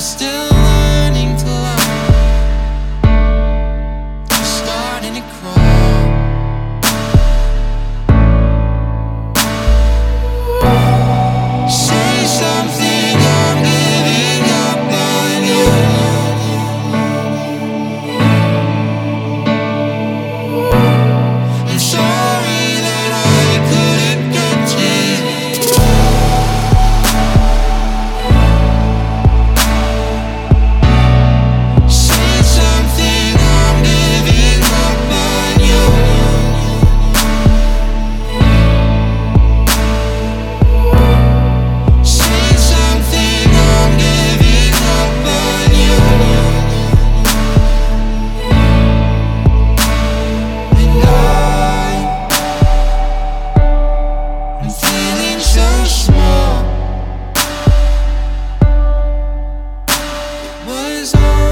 still learning to love. Starting to cry. Feeling so small. It was all.